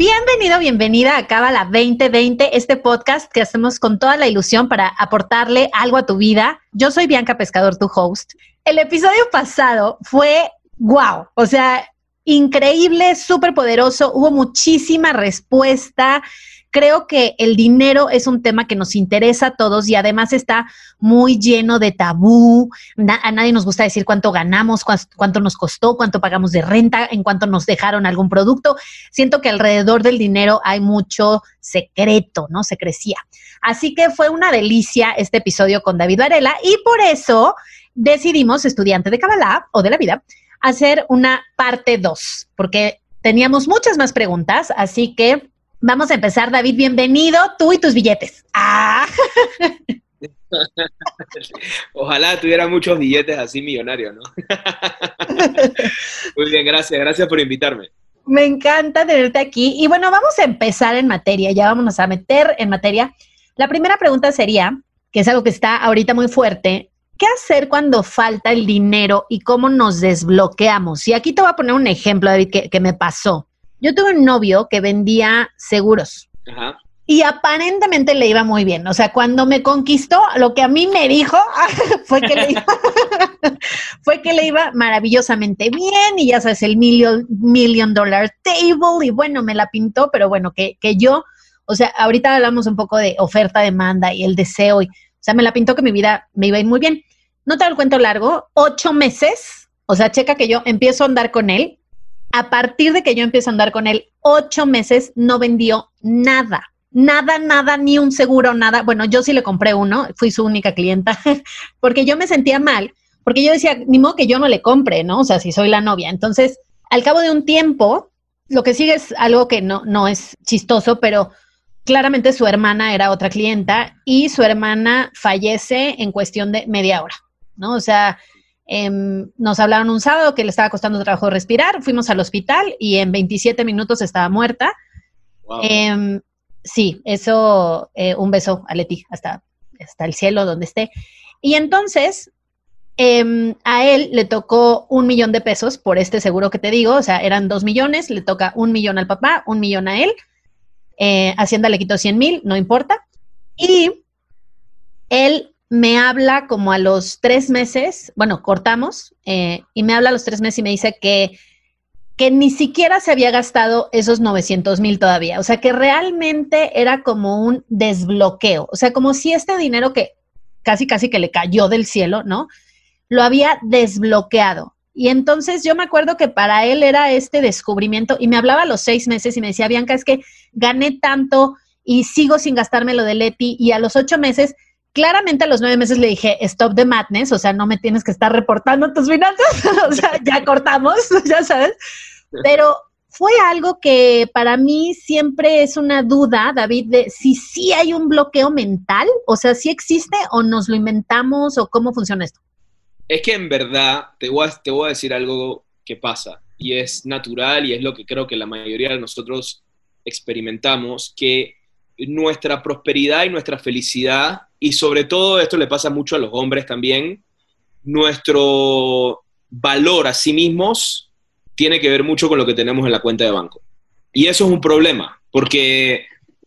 Bienvenido, bienvenida a Cábala 2020, este podcast que hacemos con toda la ilusión para aportarle algo a tu vida. Yo soy Bianca Pescador, tu host. El episodio pasado fue wow, o sea, increíble, súper poderoso, hubo muchísima respuesta. Creo que el dinero es un tema que nos interesa a todos y además está muy lleno de tabú. a nadie nos gusta decir cuánto ganamos, cuánto nos costó, cuánto pagamos de renta, en cuánto nos dejaron algún producto. Siento que alrededor del dinero hay mucho secreto, ¿no? Se crecía. Así que fue una delicia este episodio con David Varela y por eso decidimos, estudiante de Kabbalah o de la vida, hacer una parte 2, porque teníamos muchas más preguntas, así que Vamos a empezar, David, bienvenido, tú y tus billetes. Ah. Ojalá tuviera muchos billetes así millonarios, ¿no? Muy bien, gracias, gracias por invitarme. Me encanta tenerte aquí. Y bueno, vamos a empezar en materia, ya vamos a meter en materia. La primera pregunta sería, que es algo que está ahorita muy fuerte, ¿qué hacer cuando falta el dinero y cómo nos desbloqueamos? Y aquí te voy a poner un ejemplo, David, que, que me pasó. Yo tuve un novio que vendía seguros. Y aparentemente le iba muy bien. O sea, cuando me conquistó, lo que a mí me dijo fue que le iba, fue que le iba maravillosamente bien. Y ya sabes, el million, million dollar table. Y bueno, me la pintó, pero bueno, que, que yo, o sea, ahorita hablamos un poco de oferta, demanda y el deseo. Y, o sea, me la pintó que mi vida me iba a ir muy bien. No te lo cuento largo, ocho meses. O sea, checa que yo empiezo a andar con él a partir de que yo empiezo a andar con él, ocho meses no vendió nada. Nada, nada, ni un seguro, nada. Bueno, yo sí le compré uno, fui su única clienta, porque yo me sentía mal, porque yo decía, ni modo que yo no le compre, ¿no? O sea, si soy la novia. Entonces, al cabo de un tiempo, lo que sigue es algo que no, no es chistoso, pero claramente su hermana era otra clienta y su hermana fallece en cuestión de media hora, ¿no? O sea, Em, nos hablaron un sábado que le estaba costando trabajo respirar, fuimos al hospital y en 27 minutos estaba muerta. Em, sí, eso, eh, un beso a Leti, hasta, hasta el cielo donde esté. Y entonces, em, a él le tocó un millón de pesos por este seguro que te digo, o sea, eran dos millones, le toca un millón al papá, un millón a él. Eh, Hacienda le quitó 100 mil, no importa. Y él me habla como a los tres meses, bueno, cortamos, eh, y me habla a los tres meses y me dice que, que ni siquiera se había gastado esos 900 mil todavía. O sea, que realmente era como un desbloqueo. O sea, como si este dinero que casi, casi que le cayó del cielo, ¿no? Lo había desbloqueado. Y entonces yo me acuerdo que para él era este descubrimiento y me hablaba a los seis meses y me decía, Bianca, es que gané tanto y sigo sin gastarme lo de Leti y a los ocho meses Claramente a los nueve meses le dije, stop the madness, o sea, no me tienes que estar reportando tus finanzas, o sea, ya cortamos, ya sabes. Pero fue algo que para mí siempre es una duda, David, de si sí hay un bloqueo mental, o sea, si existe o nos lo inventamos o cómo funciona esto. Es que en verdad, te voy a, te voy a decir algo que pasa y es natural y es lo que creo que la mayoría de nosotros experimentamos, que nuestra prosperidad y nuestra felicidad y sobre todo esto le pasa mucho a los hombres también, nuestro valor a sí mismos tiene que ver mucho con lo que tenemos en la cuenta de banco. Y eso es un problema, porque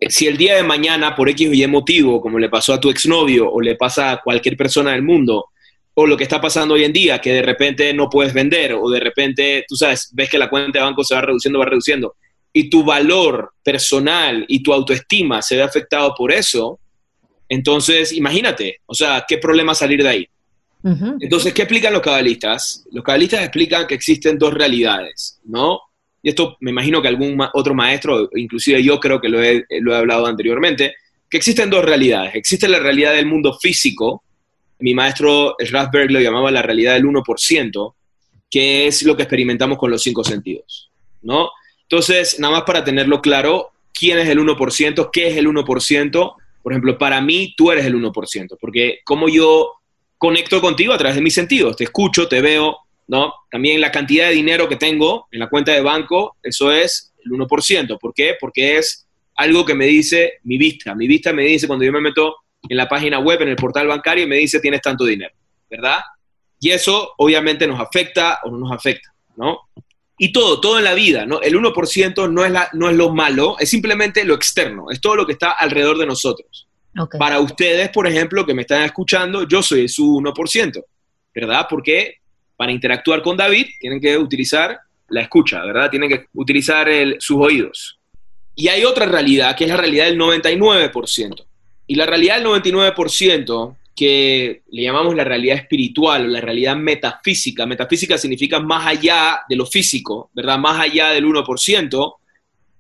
si el día de mañana, por X o Y motivo, como le pasó a tu exnovio o le pasa a cualquier persona del mundo, o lo que está pasando hoy en día, que de repente no puedes vender, o de repente, tú sabes, ves que la cuenta de banco se va reduciendo, va reduciendo, y tu valor personal y tu autoestima se ve afectado por eso, entonces, imagínate, o sea, ¿qué problema salir de ahí? Entonces, ¿qué explican los cabalistas? Los cabalistas explican que existen dos realidades, ¿no? Y esto me imagino que algún otro maestro, inclusive yo creo que lo he, lo he hablado anteriormente, que existen dos realidades. Existe la realidad del mundo físico, mi maestro Rasberg lo llamaba la realidad del 1%, que es lo que experimentamos con los cinco sentidos, ¿no? Entonces, nada más para tenerlo claro, ¿quién es el 1%? ¿Qué es el 1%? Por ejemplo, para mí tú eres el 1%, porque como yo conecto contigo a través de mis sentidos, te escucho, te veo, ¿no? También la cantidad de dinero que tengo en la cuenta de banco, eso es el 1%. ¿Por qué? Porque es algo que me dice mi vista. Mi vista me dice cuando yo me meto en la página web, en el portal bancario, y me dice tienes tanto dinero, ¿verdad? Y eso obviamente nos afecta o no nos afecta, ¿no? Y todo, todo en la vida, ¿no? El 1% no es, la, no es lo malo, es simplemente lo externo, es todo lo que está alrededor de nosotros. Para ustedes, por ejemplo, que me están escuchando, yo soy su 1%, ¿verdad? Porque para interactuar con David tienen que utilizar la escucha, ¿verdad? Tienen que utilizar sus oídos. Y hay otra realidad, que es la realidad del 99%. Y la realidad del 99%, que le llamamos la realidad espiritual, la realidad metafísica, metafísica significa más allá de lo físico, ¿verdad? Más allá del 1%,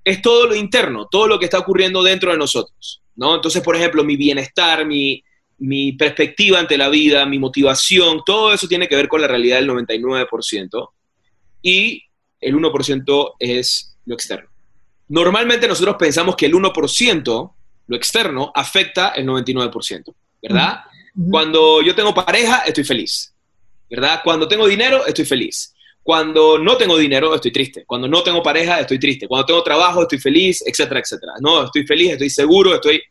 es todo lo interno, todo lo que está ocurriendo dentro de nosotros, ¿no? Entonces, por ejemplo, mi bienestar, mi, mi perspectiva ante la vida, mi motivación, todo eso tiene que ver con la realidad del 99% y el 1% es lo externo. Normalmente nosotros pensamos que el 1%, lo externo, afecta el 99%, ¿verdad? Cuando yo tengo pareja, estoy feliz, ¿verdad? Cuando tengo dinero, estoy feliz. Cuando no tengo dinero, estoy triste. Cuando no tengo pareja, estoy triste. Cuando tengo trabajo, estoy feliz, etcétera, etcétera. No, estoy feliz, estoy seguro, estoy...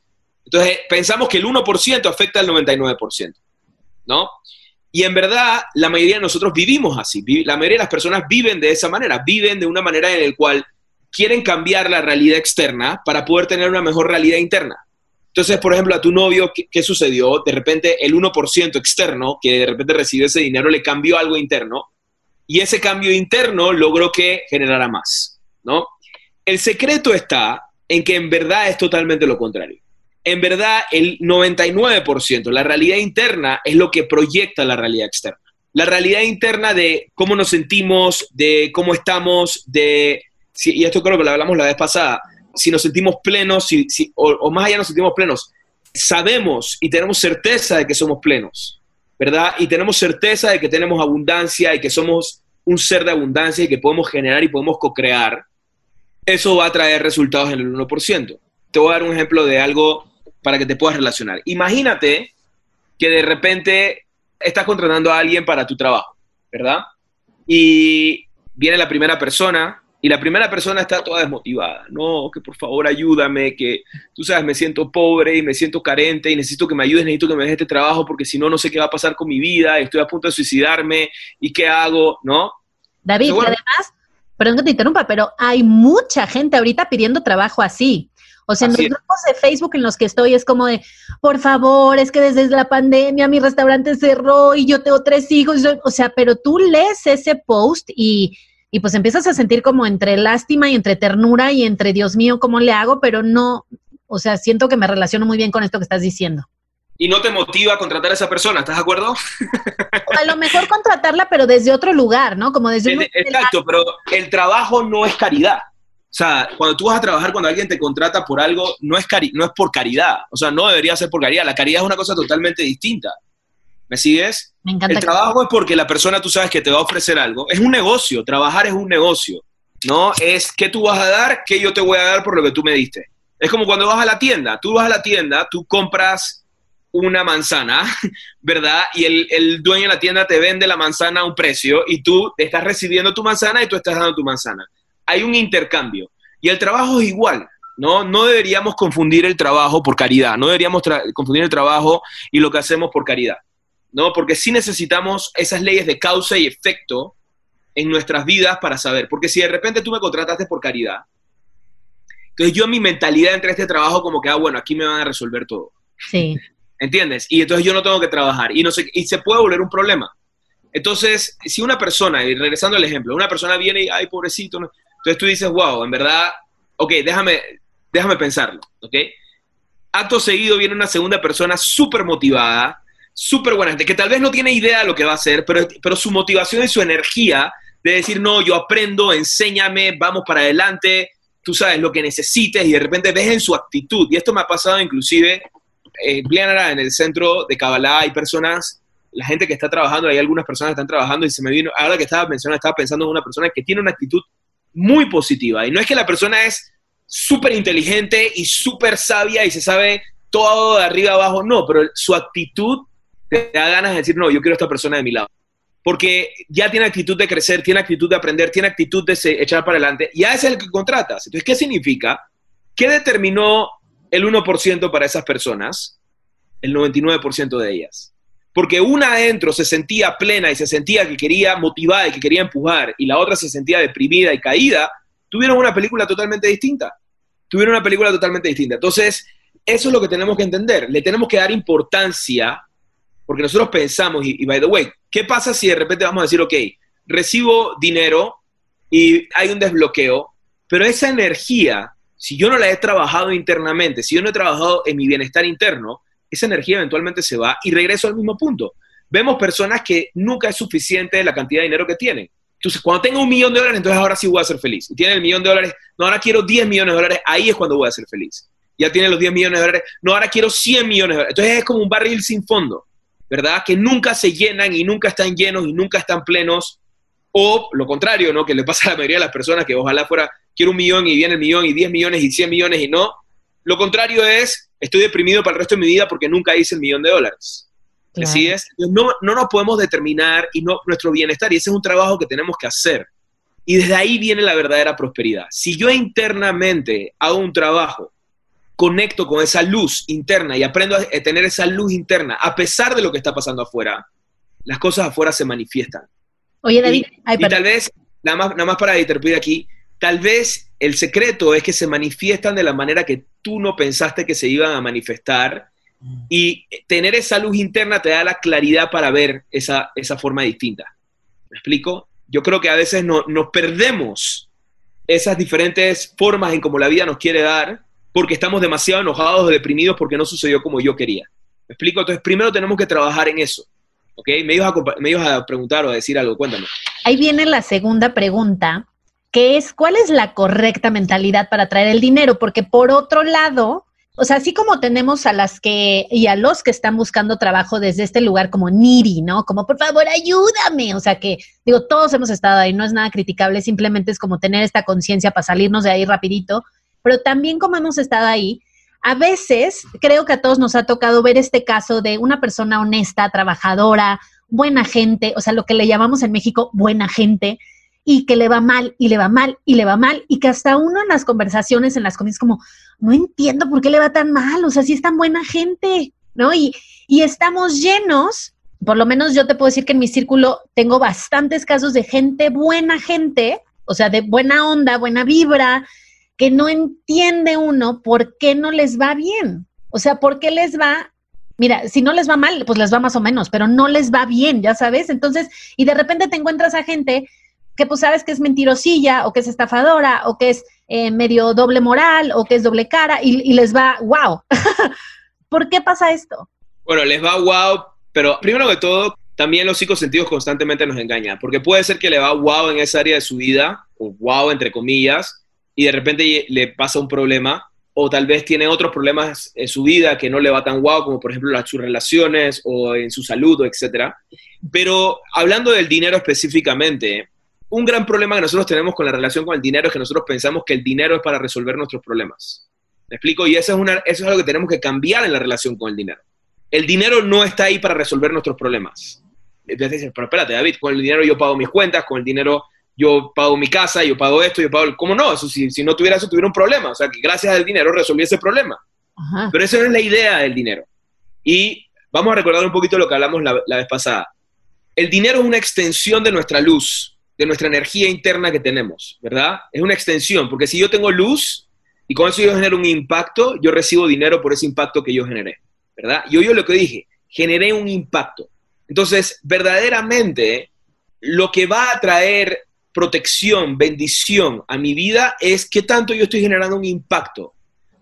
Entonces, pensamos que el 1% afecta al 99%, ¿no? Y en verdad, la mayoría de nosotros vivimos así. La mayoría de las personas viven de esa manera, viven de una manera en la cual quieren cambiar la realidad externa para poder tener una mejor realidad interna. Entonces, por ejemplo, a tu novio, ¿qué, sucedió? De repente, el 1% externo, que de repente recibió ese dinero, le cambió algo interno y ese cambio interno logró que generara más, ¿no? El secreto está en que en verdad es totalmente lo contrario. En verdad, el 99%, la realidad interna es lo que proyecta la realidad externa. La realidad interna de cómo nos sentimos, de cómo estamos, de, y esto creo que lo hablamos la vez pasada, si nos sentimos plenos, si, o más allá nos sentimos plenos, sabemos y tenemos certeza de que somos plenos, ¿verdad? Y tenemos certeza de que tenemos abundancia y que somos un ser de abundancia y que podemos generar y podemos co-crear, eso va a traer resultados en el 1%. Te voy a dar un ejemplo de algo para que te puedas relacionar. Imagínate que de repente estás contratando a alguien para tu trabajo, ¿verdad? Y viene la primera persona y la primera persona está toda desmotivada. No, que por favor ayúdame, que tú sabes, me siento pobre y me siento carente y necesito que me ayudes, necesito que me dejes este trabajo porque si no, no sé qué va a pasar con mi vida, estoy a punto de suicidarme y qué hago, ¿no? David, además, perdón que te interrumpa, pero hay mucha gente ahorita pidiendo trabajo así. O sea, en los grupos de Facebook en los que estoy es como de, por favor, es que desde la pandemia mi restaurante cerró y yo tengo tres hijos. o sea, pero tú lees ese post y y pues empiezas a sentir como entre lástima y entre ternura y entre Dios mío, ¿cómo le hago? Pero no, o sea, siento que me relaciono muy bien con esto que estás diciendo. Y no te motiva a contratar a esa persona, ¿estás de acuerdo? a lo mejor contratarla, pero desde otro lugar, ¿no? Como desde... un... Exacto, pero el trabajo no es caridad. O sea, cuando tú vas a trabajar, cuando alguien te contrata por algo, no es, cari no es por caridad. O sea, no debería ser por caridad. La caridad es una cosa totalmente distinta. ¿Me sigues? Me encanta. El trabajo es porque la persona tú sabes que te va a ofrecer algo. Es un negocio, trabajar es un negocio. No es qué tú vas a dar, qué yo te voy a dar por lo que tú me diste. Es como cuando vas a la tienda. Tú vas a la tienda, tú compras una manzana, ¿verdad? Y el, el, dueño de la tienda te vende la manzana a un precio y tú estás recibiendo tu manzana y tú estás dando tu manzana. Hay un intercambio. Y el trabajo es igual, ¿no? No deberíamos confundir el trabajo por caridad, no deberíamos confundir el trabajo y lo que hacemos por caridad. ¿No? Porque sí necesitamos esas leyes de causa y efecto en nuestras vidas para saber. Porque si de repente tú me contrataste por caridad, entonces yo en mi mentalidad entre este trabajo como que, ah, bueno, aquí me van a resolver todo. Sí. ¿Entiendes? Y entonces yo no tengo que trabajar y, no sé, y se puede volver un problema. Entonces, si una persona, y regresando al ejemplo, una persona viene y, ay, pobrecito, entonces tú dices, wow, en verdad, ok, déjame, déjame pensarlo, ¿ok? Acto seguido viene una segunda persona súper motivada, súper buena gente, que tal vez no tiene idea de lo que va a hacer, pero, pero su motivación y su energía de decir, no, yo aprendo, enséñame, vamos para adelante, tú sabes lo que necesites y de repente ves en su actitud, y esto me ha pasado inclusive, eh, en el centro de Kabbalah hay personas, la gente que está trabajando, hay algunas personas que están trabajando y se me vino, ahora que estaba mencionando, estaba pensando en una persona que tiene una actitud muy positiva, y no es que la persona es súper inteligente y súper sabia y se sabe todo de arriba abajo, no, pero su actitud te da ganas de decir, no, yo quiero a esta persona de mi lado. Porque ya tiene actitud de crecer, tiene actitud de aprender, tiene actitud de echar para adelante. Ya es el que contratas. Entonces, ¿qué significa? ¿Qué determinó el 1% para esas personas? El 99% de ellas. Porque una adentro se sentía plena y se sentía que quería motivar y que quería empujar, y la otra se sentía deprimida y caída, tuvieron una película totalmente distinta. Tuvieron una película totalmente distinta. Entonces, eso es lo que tenemos que entender. Le tenemos que dar importancia, porque nosotros pensamos, y, by the way, ¿qué pasa si de repente vamos a decir, ok, recibo dinero y hay un desbloqueo, pero esa energía, si yo no la he trabajado internamente, si yo no he trabajado en mi bienestar interno, esa energía eventualmente se va y regreso al mismo punto. Vemos personas que nunca es suficiente la cantidad de dinero que tienen. Entonces, cuando tengo un millón de dólares, entonces ahora sí voy a ser feliz. Y tiene el millón de dólares, no, ahora quiero 10 millones de dólares, ahí es cuando voy a ser feliz ya tiene los 10 millones de dólares, no, ahora quiero 100 millones de dólares. Entonces es como un barril sin fondo, ¿verdad? Que nunca se llenan y nunca están llenos y nunca están plenos. O lo contrario, ¿no? Que le pasa a la mayoría de las personas que ojalá fuera, quiero un millón y viene el millón y 10 millones y 100 millones y no. Lo contrario es, estoy deprimido para el resto de mi vida porque nunca hice el millón de dólares. Así es. No, no nos podemos determinar y no, nuestro bienestar, y ese es un trabajo que tenemos que hacer. Y desde ahí viene la verdadera prosperidad. Si yo internamente hago un trabajo conecto con esa luz interna y aprendo a tener esa luz interna, a pesar de lo que está pasando afuera, las cosas afuera se manifiestan. Oye, David, y, tal vez, nada más, nada más para interrumpir aquí, tal vez el secreto es que se manifiestan de la manera que tú no pensaste que se iban a manifestar y tener esa luz interna te da la claridad para ver esa, esa forma distinta. ¿Me explico? Yo creo que a veces no, nos perdemos esas diferentes formas en cómo la vida nos quiere dar porque estamos demasiado enojados o deprimidos porque no sucedió como yo quería. ¿Me explico? Entonces, primero tenemos que trabajar en eso. ¿Ok? Me ibas a, me a preguntar o a decir algo, cuéntame. Ahí viene la segunda pregunta, que es, ¿cuál es la correcta mentalidad para traer el dinero? Porque por otro lado, o sea, así como tenemos a las que y a los que están buscando trabajo desde este lugar como Niri, ¿no? Como, por favor, ayúdame. O sea, que digo, todos hemos estado ahí, no es nada criticable, simplemente es como tener esta conciencia para salirnos de ahí rapidito pero también como hemos estado ahí, a veces creo que a todos nos ha tocado ver este caso de una persona honesta, trabajadora, buena gente, o sea, lo que le llamamos en México buena gente, y que le va mal, y le va mal, y le va mal, y que hasta uno en las conversaciones, en las comidas, como, no entiendo por qué le va tan mal, o sea, si es tan buena gente, ¿no? Y, y estamos llenos, por lo menos yo te puedo decir que en mi círculo tengo bastantes casos de gente buena gente, o sea, de buena onda, buena vibra, que no entiende uno por qué no les va bien. O sea, por qué les va, mira, si no les va mal, pues les va más o menos, pero no les va bien, ya sabes. Entonces, y de repente te encuentras a gente que pues sabes que es mentirosilla o que es estafadora o que es eh, medio doble moral o que es doble cara y, les va wow. ¿Por qué pasa esto? Bueno, les va wow, pero primero que todo, también los cinco sentidos constantemente nos engañan, porque puede ser que le va wow en esa área de su vida, o wow entre comillas, y de repente le pasa un problema, o tal vez tiene otros problemas en su vida que no le va tan guau, como por ejemplo las, sus relaciones o en su salud, etc. Pero hablando del dinero específicamente, un gran problema que nosotros tenemos con la relación con el dinero es que nosotros pensamos que el dinero es para resolver nuestros problemas. ¿Me explico? Y eso es, una, eso es algo que tenemos que cambiar en la relación con el dinero. El dinero no está ahí para resolver nuestros problemas. Entonces pero espérate, David, con el dinero yo pago mis cuentas, con el dinero yo pago mi casa, yo pago esto, yo pago... ¿Cómo no? Eso, si, si no tuviera eso, tuviera un problema. O sea, que gracias al dinero resolví ese problema. Pero esa no es la idea del dinero. Y vamos a recordar un poquito lo que hablamos la, la vez pasada. El dinero es una extensión de nuestra luz, de nuestra energía interna que tenemos, ¿verdad? Es una extensión, porque si yo tengo luz y con eso yo genero un impacto, yo recibo dinero por ese impacto que yo generé, ¿verdad? Y yo lo que dije, generé un impacto. Entonces, verdaderamente, lo que va a traer protección, bendición a mi vida es qué tanto yo estoy generando un impacto.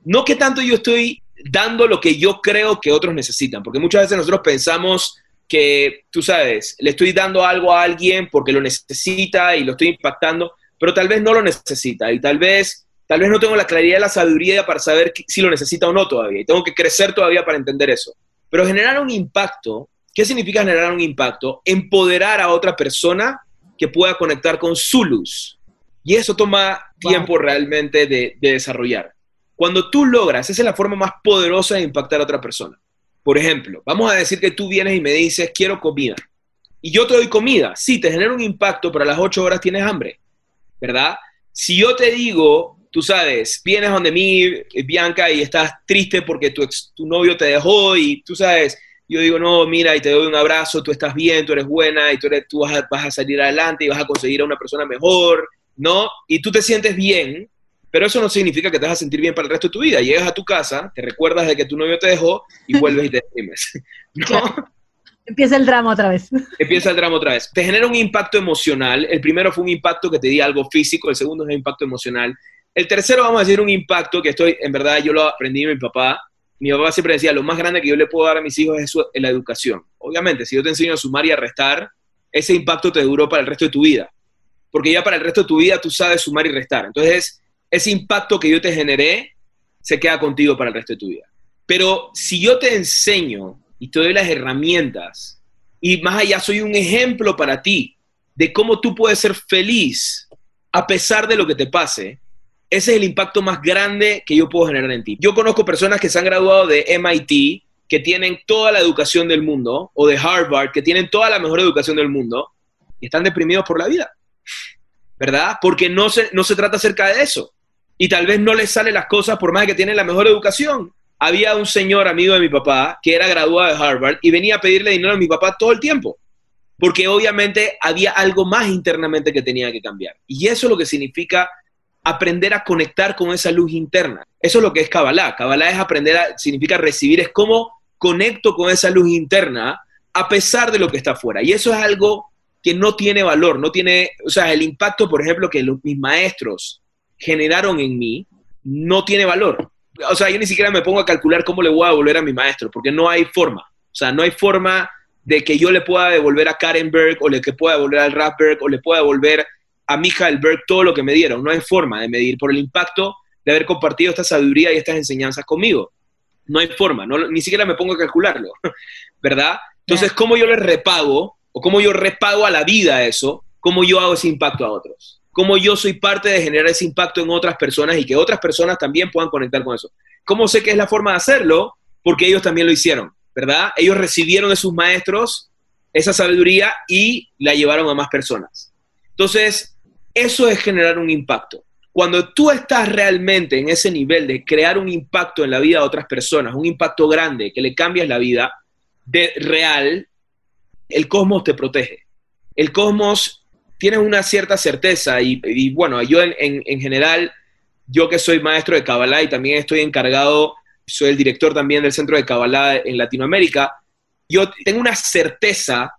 No qué tanto yo estoy dando lo que yo creo que otros necesitan, porque muchas veces nosotros pensamos que, tú sabes, le estoy dando algo a alguien porque lo necesita y lo estoy impactando, pero tal vez no lo necesita y tal vez, tal vez no tengo la claridad y la sabiduría para saber si lo necesita o no todavía y tengo que crecer todavía para entender eso. Pero generar un impacto, ¿qué significa generar un impacto? Empoderar a otra persona que pueda conectar con su luz. Y eso toma tiempo realmente de, desarrollar. Cuando tú logras, esa es la forma más poderosa de impactar a otra persona. Por ejemplo, vamos a decir que tú vienes y me dices, quiero comida. Y yo te doy comida. Sí, te genera un impacto, pero a las 8 horas tienes hambre, ¿verdad? Si yo te digo, tú sabes, vienes donde mí, Bianca, y estás triste porque tu, tu novio te dejó y tú sabes, yo digo, no, mira, y te doy un abrazo, tú estás bien, tú eres buena, y tú, eres, tú vas, a, vas a salir adelante y vas a conseguir a una persona mejor, ¿no? Y tú te sientes bien, pero eso no significa que te vas a sentir bien para el resto de tu vida. Llegas a tu casa, te recuerdas de que tu novio te dejó y vuelves y te deprimes. ¿no? Empieza el drama otra vez. Empieza el drama otra vez. Te genera un impacto emocional. El primero fue un impacto que te di algo físico, el segundo es un impacto emocional. El tercero, vamos a decir, un impacto que estoy, en verdad, yo lo aprendí de mi papá. Mi papá siempre decía, lo más grande que yo le puedo dar a mis hijos es, la educación. Obviamente, si yo te enseño a sumar y a restar, ese impacto te duró para el resto de tu vida. Porque ya para el resto de tu vida tú sabes sumar y restar. Entonces, ese impacto que yo te generé se queda contigo para el resto de tu vida. Pero si yo te enseño y te doy las herramientas y más allá soy un ejemplo para ti de cómo tú puedes ser feliz a pesar de lo que te pase, ese es el impacto más grande que yo puedo generar en ti. Yo conozco personas que se han graduado de MIT, que tienen toda la educación del mundo, o de Harvard, que tienen toda la mejor educación del mundo, y están deprimidos por la vida, ¿verdad? Porque no se, no se trata acerca de eso y tal vez no les salen las cosas por más que tienen la mejor educación. Había un señor amigo de mi papá que era graduado de Harvard y venía a pedirle dinero a mi papá todo el tiempo, porque obviamente había algo más internamente que tenía que cambiar. Y eso es lo que significa aprender a conectar con esa luz interna. Eso es lo que es Kabbalah. Kabbalah es aprender a, significa recibir, es cómo conecto con esa luz interna a pesar de lo que está afuera. Y eso es algo que no tiene valor, no tiene, o sea, el impacto, por ejemplo, que los, mis maestros generaron en mí no tiene valor. O sea, yo ni siquiera me pongo a calcular cómo le voy a devolver a mi maestro, porque no hay forma. O sea, no hay forma de que yo le pueda devolver a Karen Berg o le que pueda devolver al Berg o le pueda devolver a Michael Berg todo lo que me dieron. No hay forma de medir por el impacto de haber compartido esta sabiduría y estas enseñanzas conmigo. No hay forma, ni siquiera me pongo a calcularlo, ¿verdad? Entonces, ¿cómo yo le repago o cómo yo repago a la vida eso? ¿Cómo yo hago ese impacto a otros? cómo yo soy parte de generar ese impacto en otras personas y que otras personas también puedan conectar con eso. ¿Cómo sé que es la forma de hacerlo? Porque ellos también lo hicieron, ¿verdad? Ellos recibieron de sus maestros esa sabiduría y la llevaron a más personas. Entonces, eso es generar un impacto. Cuando tú estás realmente en ese nivel de crear un impacto en la vida de otras personas, un impacto grande que le cambias la vida, de real, el cosmos te protege. El cosmos tienes una cierta certeza y, bueno, yo en, general, yo que soy maestro de Kabbalah y también estoy encargado, soy el director también del Centro de Kabbalah en Latinoamérica, yo tengo una certeza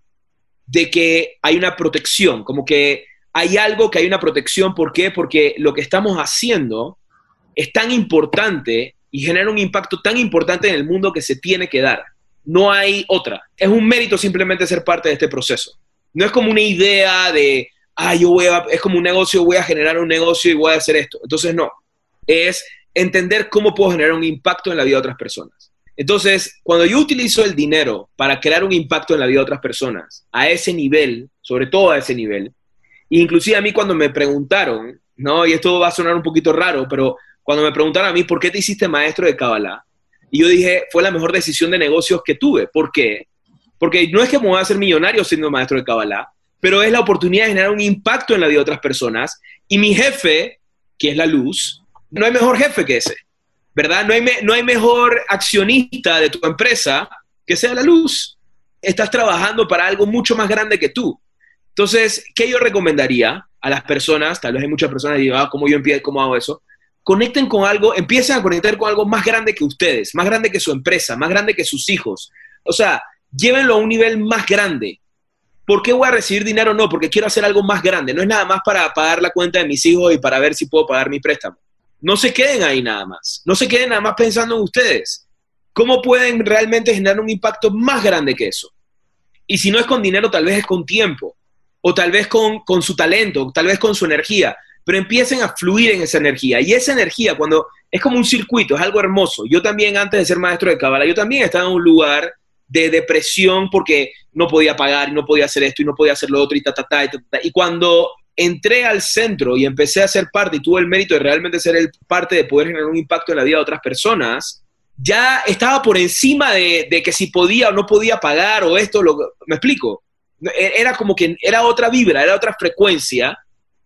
de que hay una protección, como que hay algo que hay una protección, ¿por qué? Porque lo que estamos haciendo es tan importante y genera un impacto tan importante en el mundo que se tiene que dar. No hay otra. Es un mérito simplemente ser parte de este proceso. No es como una idea de, ah, yo voy a, es como un negocio, voy a generar un negocio y voy a hacer esto. Entonces, no. Es entender cómo puedo generar un impacto en la vida de otras personas. Entonces, cuando yo utilizo el dinero para crear un impacto en la vida de otras personas, a ese nivel, sobre todo a ese nivel, inclusive a mí cuando me preguntaron, ¿no? Y esto va a sonar un poquito raro, pero cuando me preguntaron a mí, ¿por qué te hiciste maestro de Kabbalah? Y yo dije, fue la mejor decisión de negocios que tuve. ¿Por qué? Porque no es que me voy a hacer millonario siendo maestro de Kabbalah, pero es la oportunidad de generar un impacto en la vida de otras personas. Y mi jefe, que es la luz, no hay mejor jefe que ese, ¿verdad? No hay, no hay mejor accionista de tu empresa que sea la luz. Estás trabajando para algo mucho más grande que tú. Entonces, ¿qué yo recomendaría a las personas? Tal vez hay muchas personas que digan, ah, ¿cómo yo empiezo? ¿Cómo hago eso? Conecten con algo, empiecen a conectar con algo más grande que ustedes, más grande que su empresa, más grande que sus hijos. O sea, llévenlo a un nivel más grande. ¿Por qué voy a recibir dinero? No, porque quiero hacer algo más grande. No es nada más para pagar la cuenta de mis hijos y para ver si puedo pagar mi préstamo. No se queden ahí nada más. No se queden nada más pensando en ustedes. ¿Cómo pueden realmente generar un impacto más grande que eso? Y si no es con dinero, tal vez es con tiempo, o tal vez con, con su talento, tal vez con su energía, pero empiecen a fluir en esa energía. Y esa energía, cuando es como un circuito, es algo hermoso. Yo también, antes de ser maestro de Kabbalah, yo también estaba en un lugar de depresión porque no podía pagar y no podía hacer esto y no podía hacer lo otro y ta, ta, y, cuando entré al centro y empecé a ser parte y tuve el mérito de realmente ser el parte de poder generar un impacto en la vida de otras personas, ya estaba por encima de, de, que si podía o no podía pagar o esto, lo, me explico. E, era como que era otra vibra, era otra frecuencia,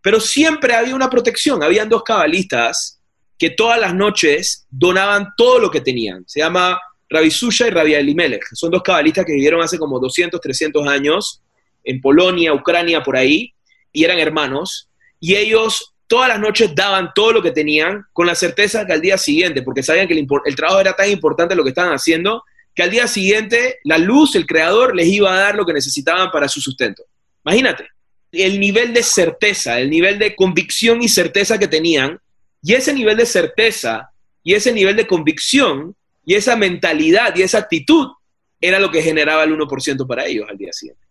pero siempre había una protección. Habían dos cabalistas que todas las noches donaban todo lo que tenían. Se llama Rabbi Susha y Rabbi Elimelech. Son dos cabalistas que vivieron hace como 200, 300 años en Polonia, Ucrania, por ahí, y eran hermanos. Y ellos todas las noches daban todo lo que tenían con la certeza que al día siguiente, porque sabían que el, el, trabajo era tan importante lo que estaban haciendo, que al día siguiente la luz, el creador, les iba a dar lo que necesitaban para su sustento. Imagínate, el nivel de certeza, el nivel de convicción y certeza que tenían, y ese nivel de certeza y ese nivel de convicción y esa mentalidad y esa actitud era lo que generaba el 1% para ellos al día siguiente.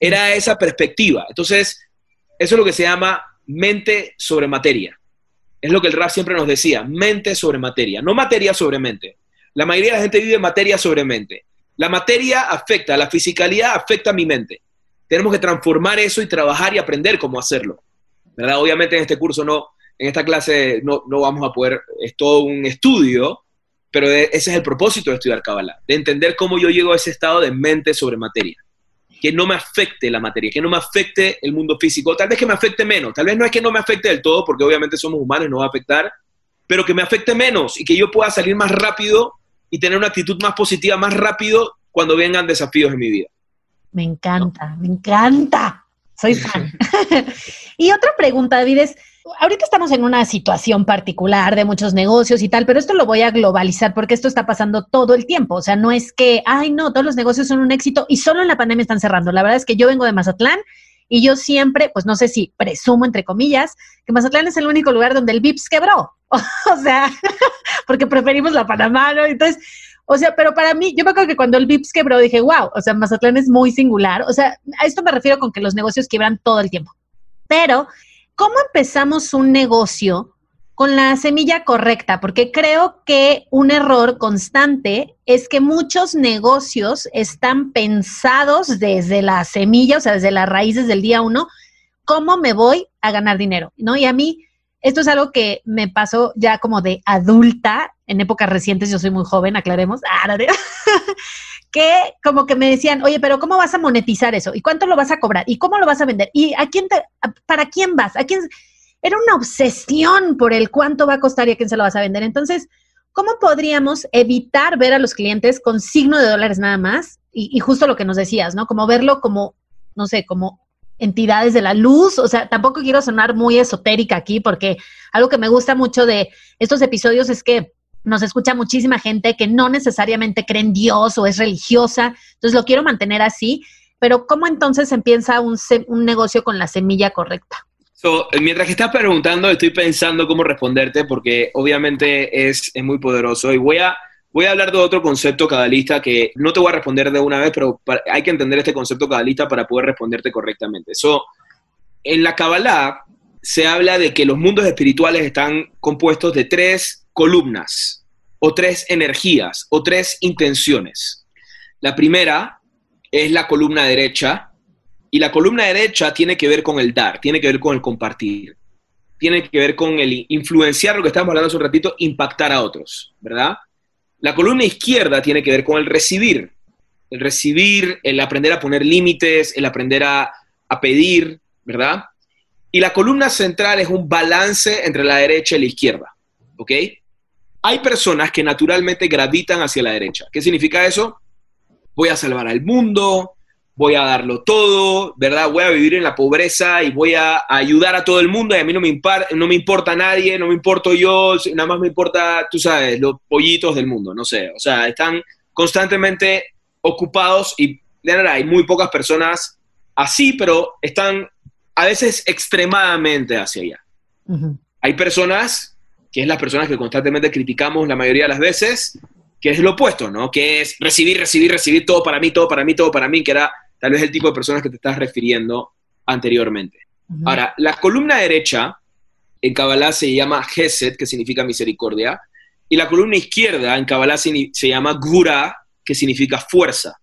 Era esa perspectiva. Entonces, eso es lo que se llama mente sobre materia. Es lo que el rap siempre nos decía, mente sobre materia, no materia sobre mente. La mayoría de la gente vive materia sobre mente. La materia afecta, la fisicalidad afecta a mi mente. Tenemos que transformar eso y trabajar y aprender cómo hacerlo. ¿verdad? Obviamente en este curso no, en esta clase no, no vamos a poder, es todo un estudio, pero ese es el propósito de estudiar Kabbalah, de entender cómo yo llego a ese estado de mente sobre materia que no me afecte la materia, que no me afecte el mundo físico, tal vez que me afecte menos, tal vez no es que no me afecte del todo, porque obviamente somos humanos y no va a afectar, pero que me afecte menos y que yo pueda salir más rápido y tener una actitud más positiva más rápido cuando vengan desafíos en mi vida. Me encanta, me encanta. Soy fan. y otra pregunta, David, es, ahorita estamos en una situación particular de muchos negocios y tal, pero esto lo voy a globalizar porque esto está pasando todo el tiempo. O sea, no es que, ay, no, todos los negocios son un éxito y solo en la pandemia están cerrando. La verdad es que yo vengo de Mazatlán y yo siempre, pues no sé si presumo, entre comillas, que Mazatlán es el único lugar donde el VIPS quebró. o sea, porque preferimos la Panamá, ¿no? Entonces, o sea, pero para mí, yo me acuerdo que cuando el VIPS quebró dije, wow, o sea, Mazatlán es muy singular. O sea, a esto me refiero con que los negocios quiebran todo el tiempo. Pero ¿Cómo empezamos un negocio con la semilla correcta? Porque creo que un error constante es que muchos negocios están pensados desde la semilla, o sea, desde las raíces del día uno, ¿cómo me voy a ganar dinero? ¿No? Y a mí, esto es algo que me pasó ya como de adulta, en épocas recientes, yo soy muy joven, aclaremos. Ah, que como que me decían, oye, pero ¿cómo vas a monetizar eso? ¿Y cuánto lo vas a cobrar? ¿Y cómo lo vas a vender? ¿Y a quién te, para quién vas? ¿A quién? Era una obsesión por el cuánto va a costar y a quién se lo vas a vender. Entonces, ¿cómo podríamos evitar ver a los clientes con signo de dólares nada más? Y, justo lo que nos decías, ¿no? Como verlo como, no sé, como entidades de la luz, o sea, tampoco quiero sonar muy esotérica aquí porque algo que me gusta mucho de estos episodios es que nos escucha muchísima gente que no necesariamente cree en Dios o es religiosa, entonces lo quiero mantener así, pero ¿cómo entonces empieza un, un negocio con la semilla correcta? Mientras que estás preguntando, estoy pensando cómo responderte porque obviamente es, es muy poderoso y voy a, voy a hablar de otro concepto cabalista que no te voy a responder de una vez, pero hay que entender este concepto cabalista para poder responderte correctamente. So, en la Kabbalah se habla de que los mundos espirituales están compuestos de tres columnas o tres energías o tres intenciones. La primera es la columna derecha y la columna derecha tiene que ver con el dar, tiene que ver con el compartir, tiene que ver con el influenciar, lo que estábamos hablando hace un ratito, impactar a otros, ¿verdad? La columna izquierda tiene que ver con el recibir, el recibir, el aprender a poner límites, el aprender a, pedir, ¿verdad? Y la columna central es un balance entre la derecha y la izquierda, ¿ok? Hay personas que naturalmente gravitan hacia la derecha. ¿Qué significa eso? Voy a salvar al mundo, voy a darlo todo, ¿verdad? Voy a vivir en la pobreza y voy a ayudar a todo el mundo y a mí no me, no me importa nadie, no me importo yo, nada más me importa, tú sabes, los pollitos del mundo, no sé. O sea, están constantemente ocupados y hay muy pocas personas así, pero están a veces extremadamente hacia allá. Hay personas que es las personas que constantemente criticamos la mayoría de las veces, que es lo opuesto, ¿no? Que es recibir, recibir, recibir todo para mí, todo para mí, todo para mí, que era tal vez el tipo de personas que te estás refiriendo anteriormente. Ahora, la columna derecha en Kabbalah se llama Gesed, que significa misericordia, y la columna izquierda en Kabbalah se, se llama Gura, que significa fuerza.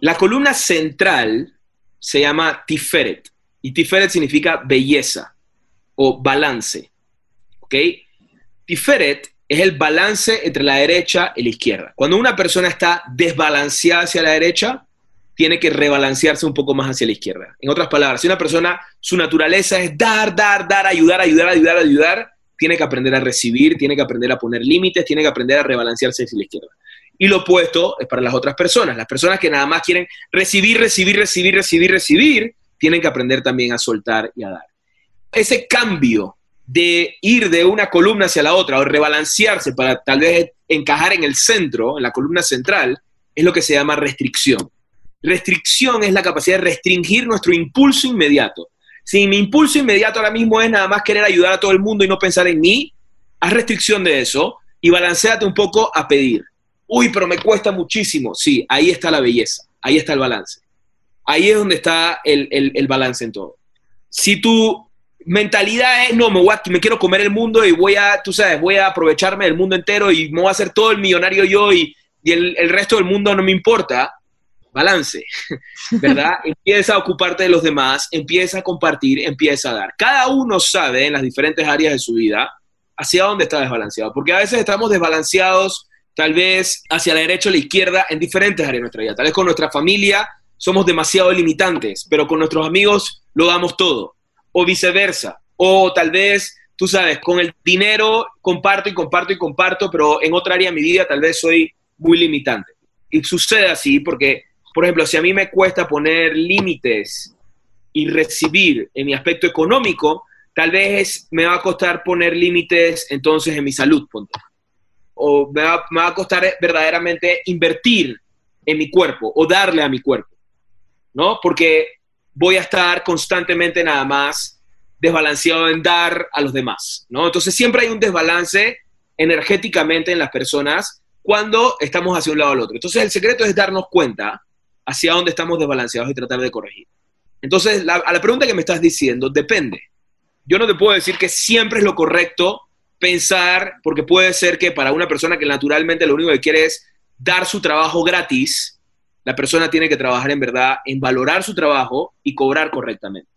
La columna central se llama Tiferet, y Tiferet significa belleza o balance. ¿Ok? Tiferet es el balance entre la derecha y la izquierda. Cuando una persona está desbalanceada hacia la derecha, tiene que rebalancearse un poco más hacia la izquierda. En otras palabras, si una persona, su naturaleza es dar, dar, dar, ayudar, ayudar, ayudar, ayudar, tiene que aprender a recibir, tiene que aprender a poner límites, tiene que aprender a rebalancearse hacia la izquierda. Y lo opuesto es para las otras personas. Las personas que nada más quieren recibir, recibir, recibir, recibir, recibir, tienen que aprender también a soltar y a dar. Ese cambio de ir de una columna hacia la otra o rebalancearse para tal vez encajar en el centro, en la columna central, es lo que se llama restricción. Restricción es la capacidad de restringir nuestro impulso inmediato. Si mi impulso inmediato ahora mismo es nada más querer ayudar a todo el mundo y no pensar en mí, haz restricción de eso y balanceate un poco a pedir. Uy, pero me cuesta muchísimo. Sí, ahí está la belleza, ahí está el balance. Ahí es donde está el, el balance en todo. Si tu mentalidad es, no, me, voy me quiero comer el mundo y voy a, tú sabes, voy a aprovecharme del mundo entero y me voy a hacer todo el millonario yo y, y el, el resto del mundo no me importa, balance, ¿verdad? empieza a ocuparte de los demás, empieza a compartir, empieza a dar. Cada uno sabe en las diferentes áreas de su vida hacia dónde está desbalanceado, porque a veces estamos desbalanceados tal vez hacia la derecha o la izquierda en diferentes áreas de nuestra vida. Tal vez con nuestra familia somos demasiado limitantes, pero con nuestros amigos lo damos todo, o viceversa, o tal vez, tú sabes, con el dinero comparto y comparto y comparto, pero en otra área de mi vida tal vez soy muy limitante. Y sucede así porque por ejemplo, si a mí me cuesta poner límites y recibir en mi aspecto económico, tal vez me va a costar poner límites entonces en mi salud, O me va, a costar verdaderamente invertir en mi cuerpo o darle a mi cuerpo, ¿no? Porque voy a estar constantemente nada más desbalanceado en dar a los demás, ¿no? Entonces siempre hay un desbalance energéticamente en las personas cuando estamos hacia un lado al otro. Entonces el secreto es darnos cuenta hacia dónde estamos desbalanceados y tratar de corregir. Entonces, a la pregunta que me estás diciendo, depende. Yo no te puedo decir que siempre es lo correcto pensar, porque puede ser que para una persona que naturalmente lo único que quiere es dar su trabajo gratis, la persona tiene que trabajar en verdad en valorar su trabajo y cobrar correctamente.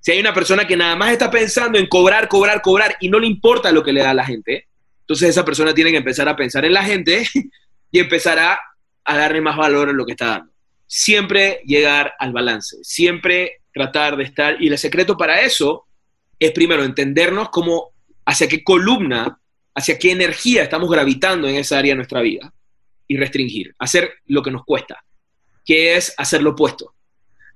Si hay una persona que nada más está pensando en cobrar, cobrar, cobrar y no le importa lo que le da a la gente, entonces esa persona tiene que empezar a pensar en la gente y empezar a, darle más valor a lo que está dando siempre llegar al balance, siempre tratar de estar, y el secreto para eso es primero entendernos como hacia qué columna, hacia qué energía estamos gravitando en esa área de nuestra vida y restringir, hacer lo que nos cuesta, que es hacer lo opuesto.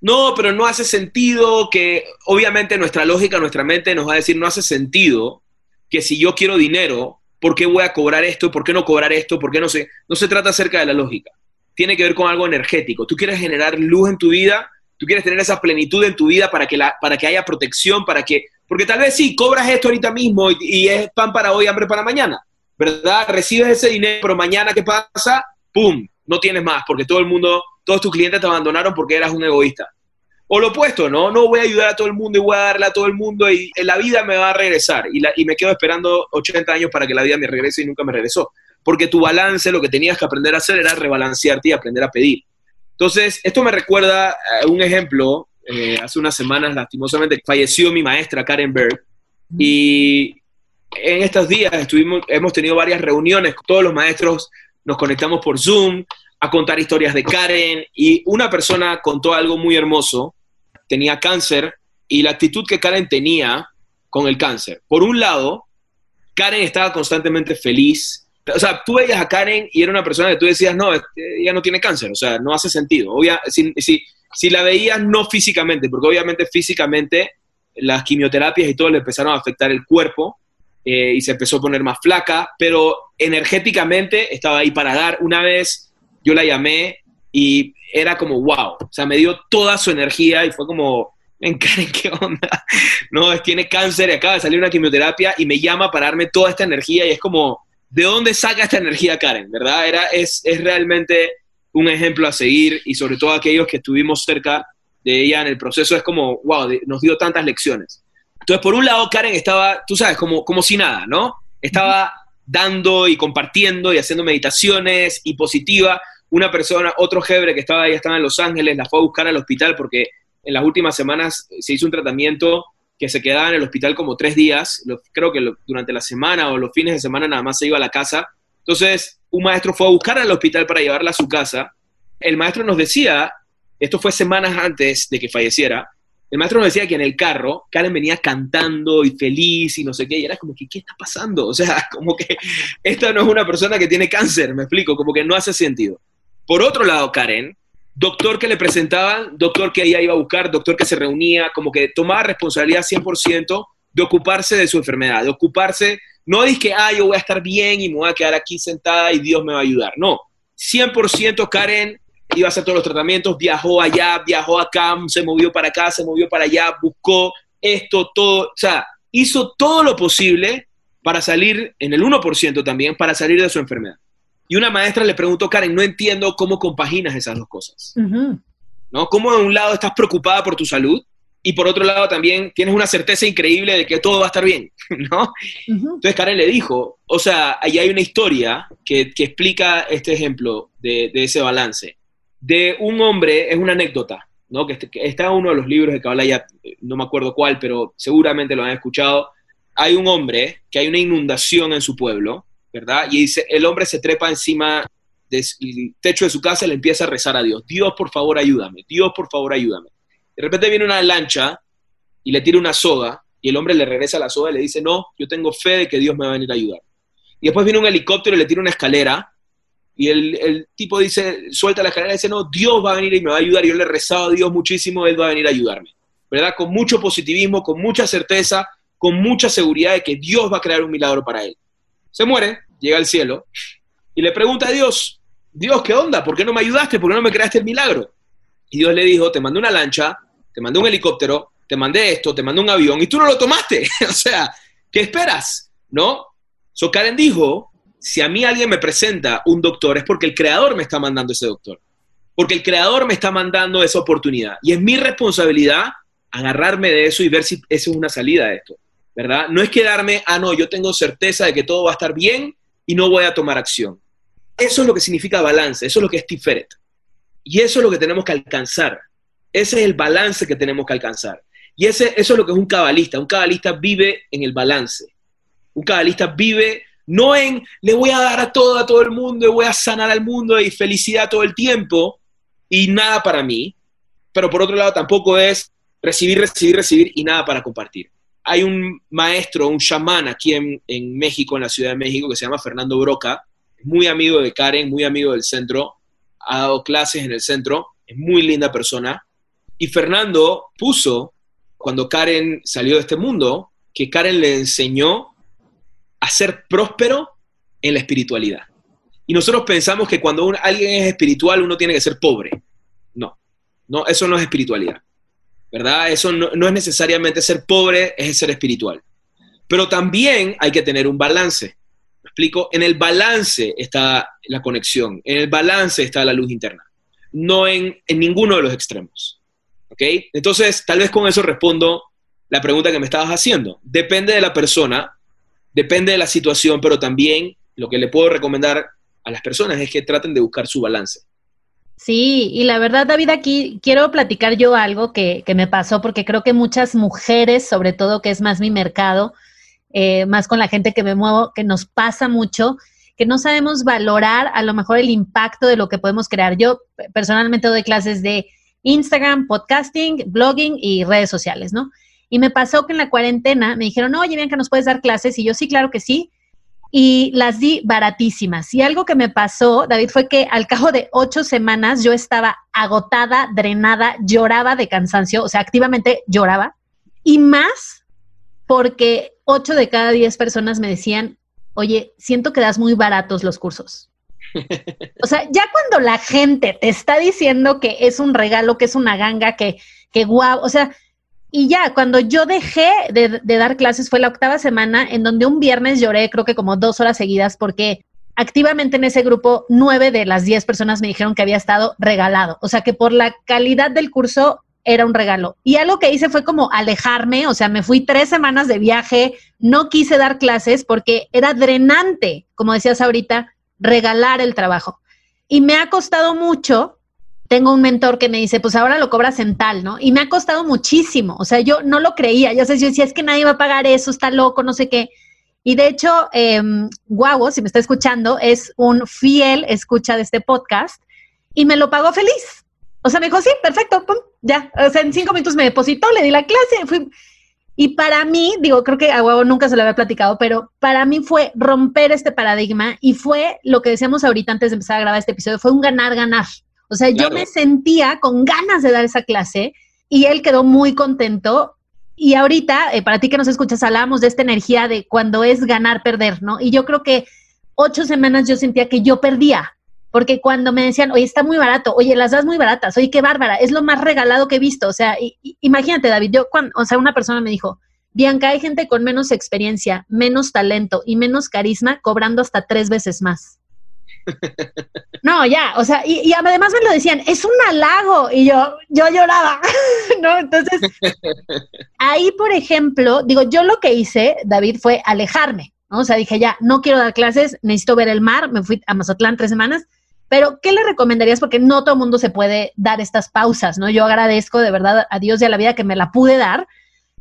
No, pero no hace sentido que, obviamente nuestra lógica, nuestra mente nos va a decir, no hace sentido que si yo quiero dinero, ¿por qué voy a cobrar esto? ¿Por qué no cobrar esto? ¿Por qué no sé? No se trata acerca de la lógica tiene que ver con algo energético. Tú quieres generar luz en tu vida, tú quieres tener esa plenitud en tu vida para que, la, para que haya protección, para que, porque tal vez sí, cobras esto ahorita mismo y, es pan para hoy, hambre para mañana, ¿verdad? Recibes ese dinero, pero mañana ¿qué pasa? ¡Pum! No tienes más, porque todo el mundo, todos tus clientes te abandonaron porque eras un egoísta. O lo opuesto, ¿no? No voy a ayudar a todo el mundo y voy a darle a todo el mundo y la vida me va a regresar. Y, la, y me quedo esperando 80 años para que la vida me regrese y nunca me regresó porque tu balance, lo que tenías que aprender a hacer era rebalancearte y aprender a pedir. Entonces, esto me recuerda a un ejemplo, eh, hace unas semanas lastimosamente falleció mi maestra Karen Berg y en estos días estuvimos, hemos tenido varias reuniones, todos los maestros nos conectamos por Zoom a contar historias de Karen y una persona contó algo muy hermoso, tenía cáncer y la actitud que Karen tenía con el cáncer. Por un lado, Karen estaba constantemente feliz, o sea, tú veías a Karen y era una persona que tú decías, no, ella no tiene cáncer, o sea, no hace sentido. Obvia, si, si, la veías no físicamente, porque obviamente físicamente las quimioterapias y todo le empezaron a afectar el cuerpo eh, y se empezó a poner más flaca, pero energéticamente estaba ahí para dar. Una vez yo la llamé y era como, wow, o sea, me dio toda su energía y fue como, en Karen, ¿qué onda? No, tiene cáncer y acaba de salir una quimioterapia y me llama para darme toda esta energía y es como, ¿de dónde saca esta energía Karen? ¿Verdad? Era, es, es realmente un ejemplo a seguir y sobre todo aquellos que estuvimos cerca de ella en el proceso, es como, wow, nos dio tantas lecciones. Entonces, por un lado, Karen estaba, tú sabes, como, como si nada, ¿no? Estaba dando y compartiendo y haciendo meditaciones y positiva. Una persona, otro jebre que estaba ahí, estaba en Los Ángeles, la fue a buscar al hospital porque en las últimas semanas se hizo un tratamiento que se quedaba en el hospital como tres días, creo que durante la semana o los fines de semana nada más se iba a la casa. Entonces, un maestro fue a buscar al hospital para llevarla a su casa. El maestro nos decía, esto fue semanas antes de que falleciera, el maestro nos decía que en el carro Karen venía cantando y feliz y no sé qué, y era como que, ¿qué está pasando? O sea, como que esta no es una persona que tiene cáncer, me explico, como que no hace sentido. Por otro lado, Karen, doctor que le presentaban, doctor que ella iba a buscar, doctor que se reunía, como que tomaba responsabilidad 100% de ocuparse de su enfermedad, de ocuparse, no dice que, ah, yo voy a estar bien y me voy a quedar aquí sentada y Dios me va a ayudar. No, 100% Karen iba a hacer todos los tratamientos, viajó allá, viajó acá, se movió para acá, se movió para allá, buscó esto, todo, o sea, hizo todo lo posible para salir, en el 1% también, para salir de su enfermedad. Y una maestra le preguntó, Karen, no entiendo cómo compaginas esas dos cosas. ¿No? ¿Cómo de un lado estás preocupada por tu salud y por otro lado también tienes una certeza increíble de que todo va a estar bien, ¿no? Entonces Karen le dijo, o sea, ahí hay una historia que, explica este ejemplo de, ese balance. De un hombre, es una anécdota, ¿no? Que, está en uno de los libros de Kabbalah, ya no me acuerdo cuál, pero seguramente lo han escuchado. Hay un hombre que hay una inundación en su pueblo ¿verdad? Y dice, el hombre se trepa encima del techo de su casa y le empieza a rezar a Dios. Dios, por favor, ayúdame. Dios, por favor, ayúdame. De repente viene una lancha y le tira una soga y el hombre le regresa la soga y le dice, no, yo tengo fe de que Dios me va a venir a ayudar. Y después viene un helicóptero y le tira una escalera y el, tipo dice, suelta la escalera y dice, no, Dios va a venir y me va a ayudar. Yo le he rezado a Dios muchísimo, Él va a venir a ayudarme. ¿Verdad? Con mucho positivismo, con mucha certeza, con mucha seguridad de que Dios va a crear un milagro para él. Se muere, llega al cielo y le pregunta a Dios, Dios, ¿qué onda? ¿Por qué no me ayudaste? ¿Por qué no me creaste el milagro? Y Dios le dijo, te mandé una lancha, te mandé un helicóptero, te mandé esto, te mandé un avión y tú no lo tomaste. o sea, ¿qué esperas? ¿No? So Karen dijo, si a mí alguien me presenta un doctor es porque el creador me está mandando ese doctor. Porque el creador me está mandando esa oportunidad. Y es mi responsabilidad agarrarme de eso y ver si eso es una salida de esto. ¿Verdad? No es quedarme, ah, no, yo tengo certeza de que todo va a estar bien y no voy a tomar acción. Eso es lo que significa balance, eso es lo que es Tiferet. Y eso es lo que tenemos que alcanzar. Ese es el balance que tenemos que alcanzar. Y ese, eso es lo que es un cabalista. Un cabalista vive en el balance. Un cabalista vive no en le voy a dar a todo a todo el mundo y voy a sanar al mundo y felicidad todo el tiempo y nada para mí. Pero por otro lado tampoco es recibir, recibir, recibir y nada para compartir hay un maestro, un chamán aquí en, México, en la Ciudad de México, que se llama Fernando Broca, muy amigo de Karen, muy amigo del centro, ha dado clases en el centro, es muy linda persona. Y Fernando puso, cuando Karen salió de este mundo, que Karen le enseñó a ser próspero en la espiritualidad. Y nosotros pensamos que cuando alguien es espiritual uno tiene que ser pobre. No, no, eso no es espiritualidad. ¿Verdad? Eso no, es necesariamente ser pobre, es ser espiritual. Pero también hay que tener un balance. ¿Me explico? En el balance está la conexión, en el balance está la luz interna, no en, en ninguno de los extremos. ¿Ok? Entonces, tal vez con eso respondo la pregunta que me estabas haciendo. Depende de la persona, depende de la situación, pero también lo que le puedo recomendar a las personas es que traten de buscar su balance. Sí, y la verdad, David, aquí quiero platicar yo algo que, que, me pasó, porque creo que muchas mujeres, sobre todo, que es más mi mercado, eh, más con la gente que me muevo, que nos pasa mucho, que no sabemos valorar a lo mejor el impacto de lo que podemos crear. Yo personalmente doy clases de Instagram, podcasting, blogging y redes sociales, ¿no? Y me pasó que en la cuarentena me dijeron, oye, bien que nos puedes dar clases, y yo sí, claro que sí y las di baratísimas. Y algo que me pasó, David, fue que al cabo de ocho semanas yo estaba agotada, drenada, lloraba de cansancio, o sea, activamente lloraba. Y más porque ocho de cada diez personas me decían, oye, siento que das muy baratos los cursos. O sea, ya cuando la gente te está diciendo que es un regalo, que es una ganga, que, que guau, o sea, y ya, cuando yo dejé de, dar clases fue la octava semana en donde un viernes lloré creo que como dos horas seguidas porque activamente en ese grupo nueve de las diez personas me dijeron que había estado regalado. O sea que por la calidad del curso era un regalo. Y algo que hice fue como alejarme, o sea, me fui tres semanas de viaje, no quise dar clases porque era drenante, como decías ahorita, regalar el trabajo. Y me ha costado mucho tengo un mentor que me dice, pues ahora lo cobras en tal, ¿no? Y me ha costado muchísimo, o sea, yo no lo creía, ya sé, yo decía, es que nadie va a pagar eso, está loco, no sé qué. Y de hecho, eh, Guau, si me está escuchando, es un fiel escucha de este podcast y me lo pagó feliz. O sea, me dijo, sí, perfecto, pum, ya. O sea, en cinco minutos me depositó, le di la clase, fui. Y para mí, digo, creo que a Guau nunca se lo había platicado, pero para mí fue romper este paradigma y fue lo que decíamos ahorita antes de empezar a grabar este episodio, fue un ganar-ganar. O sea, yo me sentía con ganas de dar esa clase y él quedó muy contento. Y ahorita, eh, para ti que nos escuchas, hablamos de esta energía de cuando es ganar, perder, ¿no? Y yo creo que ocho semanas yo sentía que yo perdía, porque cuando me decían, oye, está muy barato, oye, las das muy baratas, oye, qué bárbara, es lo más regalado que he visto. O sea, imagínate, David, yo, cuando, o sea, una persona me dijo, Bianca, hay gente con menos experiencia, menos talento y menos carisma cobrando hasta tres veces más. No, ya, o sea, y, además me lo decían, es un halago, y yo, yo lloraba, ¿no? Entonces, ahí, por ejemplo, digo, yo lo que hice, David, fue alejarme, ¿no? O sea, dije, ya, no quiero dar clases, necesito ver el mar, me fui a Mazatlán tres semanas, pero, ¿qué le recomendarías? Porque no todo el mundo se puede dar estas pausas, ¿no? Yo agradezco de verdad a Dios y a la vida que me la pude dar,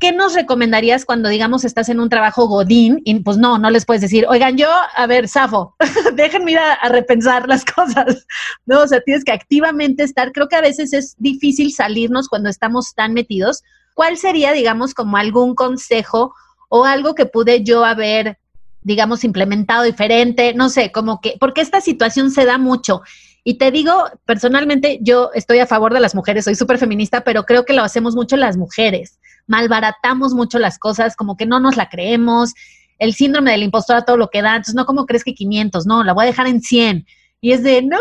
¿qué nos recomendarías cuando, digamos, estás en un trabajo godín y pues no, no les puedes decir, oigan, yo, a ver, Safo, déjenme ir a, repensar las cosas, ¿no? O sea, tienes que activamente estar, creo que a veces es difícil salirnos cuando estamos tan metidos. ¿Cuál sería, digamos, como algún consejo o algo que pude yo haber, digamos, implementado diferente? No sé, como que, porque esta situación se da mucho. Y te digo, personalmente, yo estoy a favor de las mujeres, soy súper feminista, pero creo que lo hacemos mucho las mujeres malbaratamos mucho las cosas, como que no nos la creemos, el síndrome del impostor a todo lo que da, entonces no, ¿cómo crees que 500? No, la voy a dejar en 100. Y es de, no,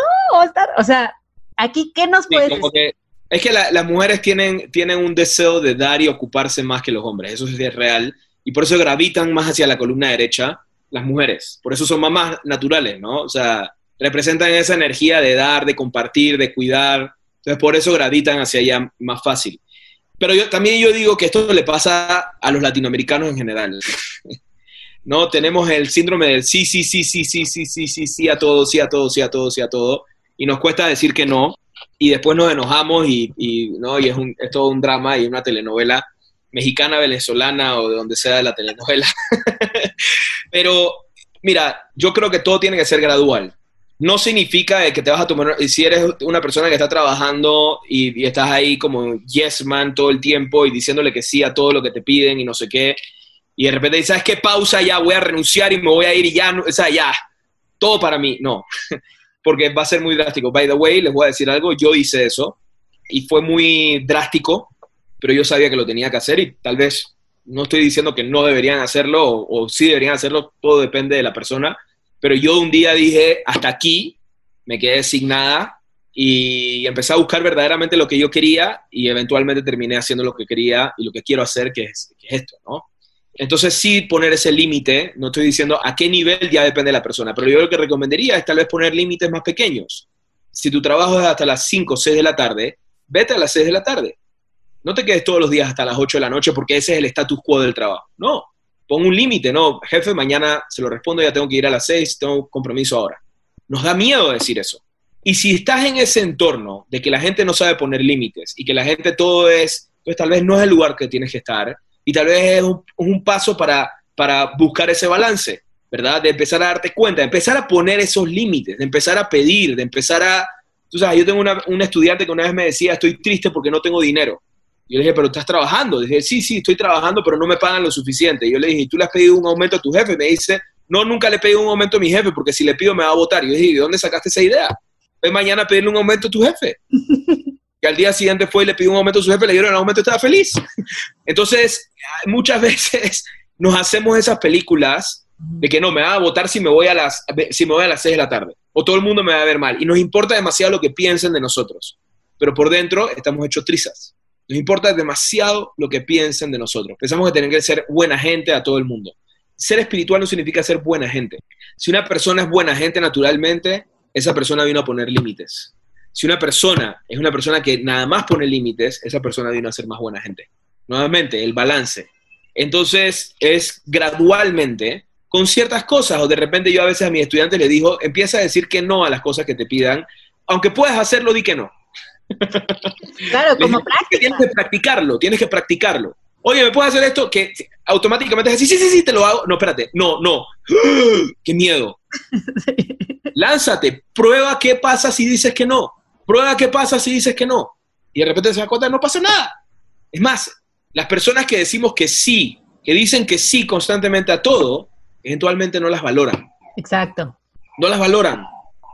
o sea, aquí, ¿qué nos puede puedes es que las mujeres tienen, tienen un deseo de dar y ocuparse más que los hombres, eso es real, y por eso gravitan más hacia la columna derecha las mujeres, por eso son más naturales, ¿no? O sea, representan esa energía de dar, de compartir, de cuidar, entonces por eso gravitan hacia allá más fácil. Pero yo, también yo digo que esto le pasa a los latinoamericanos en general. ¿No? Tenemos el síndrome del sí, sí, sí, sí, sí, sí, sí, sí, sí a todo, sí a todo, sí a todo, sí a todo. Y nos cuesta decir que no. Y después nos enojamos y, ¿no? y es, un, es todo un drama y una telenovela mexicana, venezolana o de donde sea de la telenovela. Pero mira, yo creo que todo tiene que ser gradual no significa que te vas a tomar, si eres una persona que está trabajando y, estás ahí como yes man todo el tiempo y diciéndole que sí a todo lo que te piden y no sé qué, y de repente dices, ¿sabes? Pausa, ya voy a renunciar y me voy a ir y ya, o sea, ya, todo para mí, no, porque va a ser muy drástico. By the way, les voy a decir algo, yo hice eso y fue muy drástico, pero yo sabía que lo tenía que hacer y tal vez no estoy diciendo que no deberían hacerlo o, o sí deberían hacerlo, todo depende de la persona pero yo un día dije, hasta aquí, me quedé sin y empecé a buscar verdaderamente lo que yo quería y eventualmente terminé haciendo lo que quería y lo que quiero hacer, que es, esto, ¿no? Entonces sí poner ese límite, no estoy diciendo a qué nivel ya depende de la persona, pero yo lo que recomendaría es tal vez poner límites más pequeños. Si tu trabajo es hasta las 5 o 6 de la tarde, vete a las 6 de la tarde. No te quedes todos los días hasta las 8 de la noche porque ese es el status quo del trabajo. No, pon un límite, ¿no? Jefe, mañana se lo respondo, ya tengo que ir a las seis, tengo compromiso ahora. Nos da miedo decir eso. Y si estás en ese entorno de que la gente no sabe poner límites y que la gente todo es, pues tal vez no es el lugar que tienes que estar y tal vez es un, paso para, para buscar ese balance, ¿verdad? De empezar a darte cuenta, de empezar a poner esos límites, de empezar a pedir, de empezar a... Tú sabes, yo tengo una, un estudiante que una vez me decía, estoy triste porque no tengo dinero. Yo le dije, pero estás trabajando. Dije, sí, sí, estoy trabajando, pero no me pagan lo suficiente. Yo le dije, ¿tú le has pedido un aumento a tu jefe? Me dice, no, nunca le he pedido un aumento a mi jefe, porque si le pido me va a votar. Yo dije, ¿de dónde sacaste esa idea? Ve mañana a pedirle un aumento a tu jefe. que al día siguiente fue y le pidió un aumento a su jefe, le dieron el aumento y estaba feliz. Entonces, muchas veces nos hacemos esas películas de que no, me va a votar si me voy a las, si me voy a las 6 de la tarde. O todo el mundo me va a ver mal. Y nos importa demasiado lo que piensen de nosotros. Pero por dentro estamos hechos trizas. Nos importa demasiado lo que piensen de nosotros. Pensamos que tenemos que ser buena gente a todo el mundo. Ser espiritual no significa ser buena gente. Si una persona es buena gente naturalmente, esa persona vino a poner límites. Si una persona es una persona que nada más pone límites, esa persona vino a ser más buena gente. Nuevamente, el balance. Entonces, es gradualmente con ciertas cosas, o de repente yo a veces a mis estudiantes les digo, empieza a decir que no a las cosas que te pidan, aunque puedas hacerlo, di que no. Claro, como práctica. Tienes que practicarlo, tienes que practicarlo. Oye, ¿me puedes hacer esto? Que automáticamente es así, sí, sí, sí, te lo hago. No, espérate, no, no. ¡Qué miedo! Lánzate, prueba qué pasa si dices que no. Prueba qué pasa si dices que no. Y de repente se da cuenta, no pasa nada. Es más, las personas que decimos que sí, que dicen que sí constantemente a todo, eventualmente no las valoran. Exacto. No las valoran,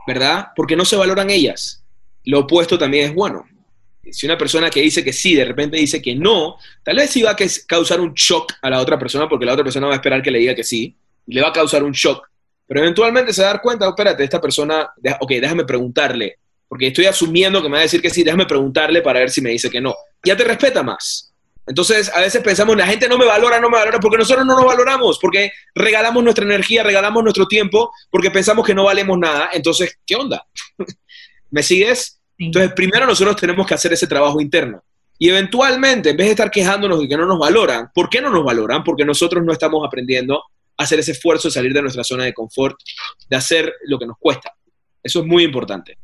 ¿verdad? Porque no se valoran ellas. Lo opuesto también es bueno. Si una persona que dice que sí, de repente dice que no, tal vez sí va a causar un shock a la otra persona porque la otra persona va a esperar que le diga que sí y le va a causar un shock. Pero eventualmente se va cuenta, oh, espérate, esta persona, ok, déjame preguntarle, porque estoy asumiendo que me va a decir que sí, déjame preguntarle para ver si me dice que no. Ya te respeta más. Entonces, a veces pensamos, la gente no me valora, no me valora, porque nosotros no nos valoramos, porque regalamos nuestra energía, regalamos nuestro tiempo, porque pensamos que no valemos nada. Entonces, ¿qué onda? ¿Me sigues? Entonces, primero nosotros tenemos que hacer ese trabajo interno. Y eventualmente, en vez de estar quejándonos de que no nos valoran, ¿por qué no nos valoran? Porque nosotros no estamos aprendiendo a hacer ese esfuerzo de salir de nuestra zona de confort, de hacer lo que nos cuesta. Eso es muy importante.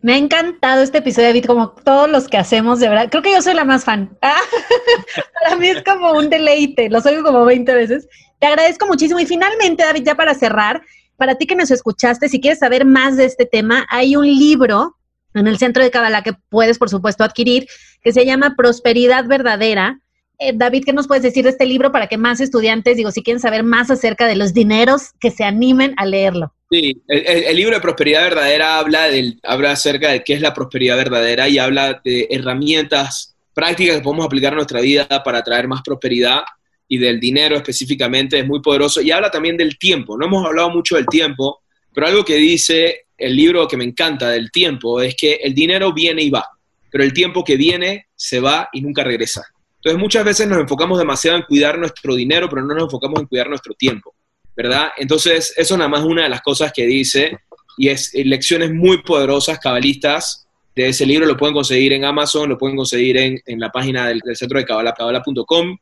Me ha encantado este episodio, David, como todos los que hacemos, de verdad. Creo que yo soy la más fan. para mí es como un deleite, lo oigo como 20 veces. Te agradezco muchísimo. Y finalmente, David, ya para cerrar, para ti que nos escuchaste, si quieres saber más de este tema, hay un libro en el Centro de Kabbalah que puedes, por supuesto, adquirir, que se llama Prosperidad Verdadera. Eh, David, ¿qué nos puedes decir de este libro para que más estudiantes, digo, si quieren saber más acerca de los dineros, que se animen a leerlo? Sí, el, libro de Prosperidad Verdadera habla, del, habla acerca de qué es la prosperidad verdadera y habla de herramientas prácticas que podemos aplicar a nuestra vida para traer más prosperidad y del dinero específicamente, es muy poderoso. Y habla también del tiempo. No hemos hablado mucho del tiempo, pero algo que dice el libro que me encanta del tiempo es que el dinero viene y va, pero el tiempo que viene se va y nunca regresa. Entonces muchas veces nos enfocamos demasiado en cuidar nuestro dinero, pero no nos enfocamos en cuidar nuestro tiempo. ¿verdad? Entonces, eso nada más una de las cosas que dice, y es eh, lecciones muy poderosas, cabalistas, de ese libro, lo pueden conseguir en Amazon, lo pueden conseguir en, la página del, centro de cabala, cabala.com.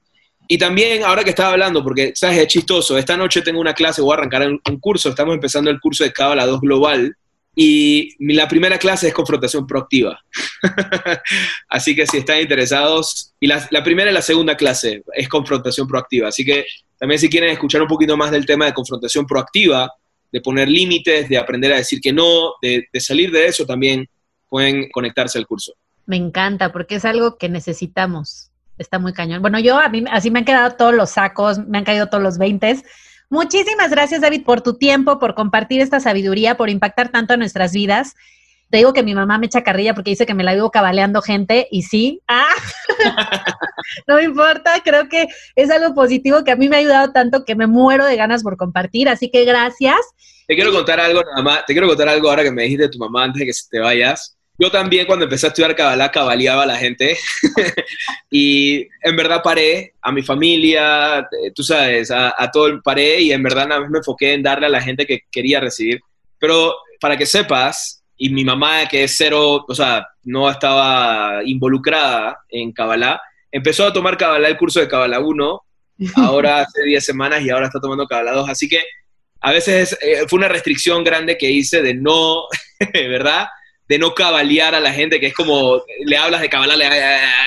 Y también, ahora que estaba hablando, porque, ¿sabes? Es chistoso, esta noche tengo una clase, voy a arrancar un, curso, estamos empezando el curso de Cabala 2 Global, y la primera clase es confrontación proactiva. así que si están interesados, y la, primera y la segunda clase es confrontación proactiva. Así que también si quieren escuchar un poquito más del tema de confrontación proactiva, de poner límites, de aprender a decir que no, de, salir de eso, también pueden conectarse al curso. Me encanta porque es algo que necesitamos. Está muy cañón. Bueno, yo a mí así me han quedado todos los sacos, me han caído todos los 20 Muchísimas gracias, David, por tu tiempo, por compartir esta sabiduría, por impactar tanto en nuestras vidas. Te digo que mi mamá me echa carrilla porque dice que me la vivo cabaleando gente y sí, ah, no me importa, creo que es algo positivo que a mí me ha ayudado tanto que me muero de ganas por compartir, así que gracias. Te quiero contar algo, nada te quiero contar algo ahora que me dijiste de tu mamá antes de que se te vayas. Yo también cuando empecé a estudiar Kabbalah, cabaleaba a la gente y en verdad paré a mi familia, eh, tú sabes, a, todo el paré y en verdad nada más me enfoqué en darle a la gente que quería recibir. Pero para que sepas, y mi mamá que es cero, o sea, no estaba involucrada en Kabbalah, empezó a tomar Kabbalah el curso de Kabbalah 1, ahora hace 10 semanas y ahora está tomando Kabbalah 2, así que a veces eh, fue una restricción grande que hice de no, ¿verdad? De no cabalear a la gente, que es como le hablas de cabalar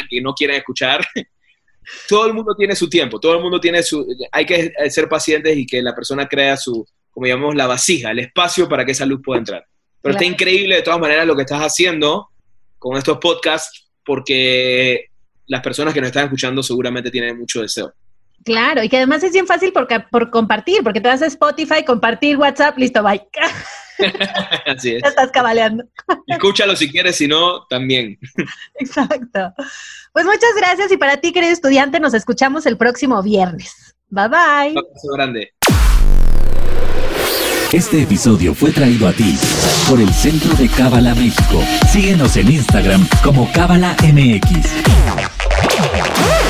que no quieren escuchar. todo el mundo tiene su tiempo, todo el mundo tiene su... Hay que ser pacientes y que la persona crea su, como llamamos, la vasija, el espacio para que esa luz pueda entrar. Pero está increíble de todas maneras lo que estás haciendo con estos podcasts, porque las personas que nos están escuchando seguramente tienen mucho deseo. Claro, y que además es bien fácil por, por compartir, porque te vas a Spotify, compartir WhatsApp, listo, bye. Así es. Ya estás cabaleando. Escúchalo si quieres, si no, también. Exacto. Pues muchas gracias y para ti, querido estudiante, nos escuchamos el próximo viernes. Bye bye. Un abrazo grande. Este episodio fue traído a ti por el Centro de Cábala México. Síguenos en Instagram como Cábala MX.